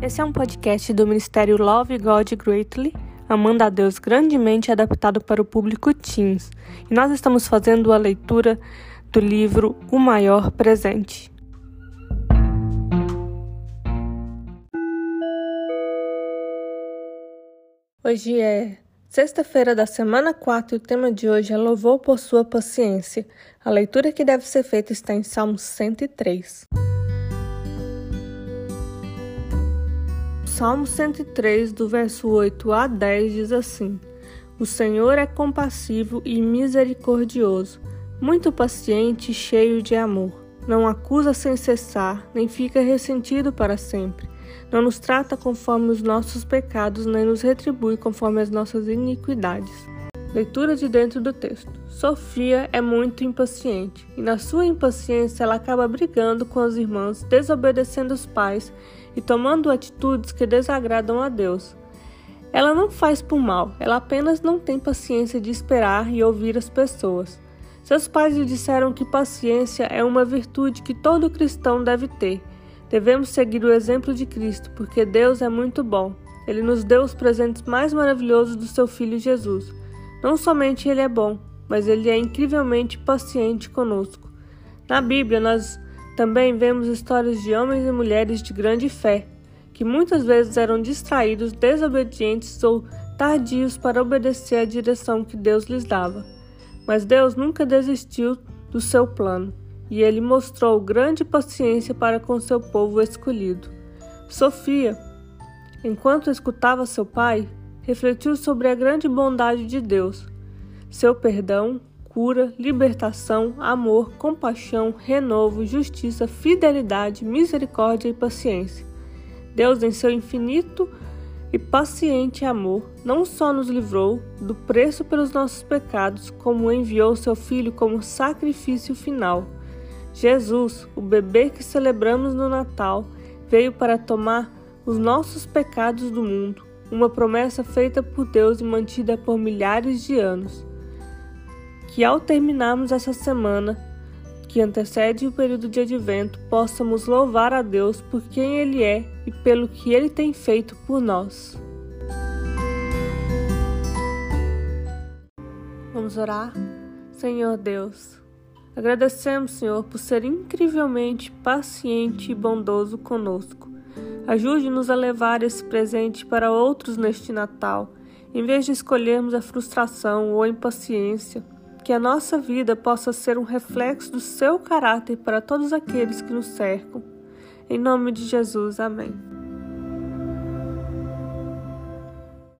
Esse é um podcast do Ministério Love God Greatly, Amando a Deus grandemente adaptado para o público teens. E nós estamos fazendo a leitura do livro O Maior Presente. Hoje é sexta-feira da semana 4 e o tema de hoje é Louvor por sua paciência. A leitura que deve ser feita está em Salmo 103. Salmo 103, do verso 8 a 10, diz assim: O Senhor é compassivo e misericordioso, muito paciente e cheio de amor. Não acusa sem cessar, nem fica ressentido para sempre. Não nos trata conforme os nossos pecados, nem nos retribui conforme as nossas iniquidades. Leitura de dentro do texto. Sofia é muito impaciente, e na sua impaciência ela acaba brigando com as irmãs, desobedecendo os pais e tomando atitudes que desagradam a Deus. Ela não faz por mal, ela apenas não tem paciência de esperar e ouvir as pessoas. Seus pais lhe disseram que paciência é uma virtude que todo cristão deve ter. Devemos seguir o exemplo de Cristo, porque Deus é muito bom. Ele nos deu os presentes mais maravilhosos do seu Filho Jesus. Não somente ele é bom, mas ele é incrivelmente paciente conosco. Na Bíblia, nós também vemos histórias de homens e mulheres de grande fé, que muitas vezes eram distraídos, desobedientes ou tardios para obedecer à direção que Deus lhes dava. Mas Deus nunca desistiu do seu plano, e ele mostrou grande paciência para com seu povo escolhido. Sofia, enquanto escutava seu pai, refletiu sobre a grande bondade de Deus, seu perdão, cura, libertação, amor, compaixão, renovo, justiça, fidelidade, misericórdia e paciência. Deus, em seu infinito e paciente amor, não só nos livrou do preço pelos nossos pecados, como enviou seu Filho como sacrifício final. Jesus, o bebê que celebramos no Natal, veio para tomar os nossos pecados do mundo uma promessa feita por Deus e mantida por milhares de anos. Que ao terminarmos essa semana, que antecede o período de advento, possamos louvar a Deus por quem Ele é e pelo que Ele tem feito por nós. Vamos orar? Senhor Deus, agradecemos, Senhor, por ser incrivelmente paciente e bondoso conosco. Ajude-nos a levar esse presente para outros neste Natal, em vez de escolhermos a frustração ou a impaciência. Que a nossa vida possa ser um reflexo do seu caráter para todos aqueles que nos cercam. Em nome de Jesus, amém.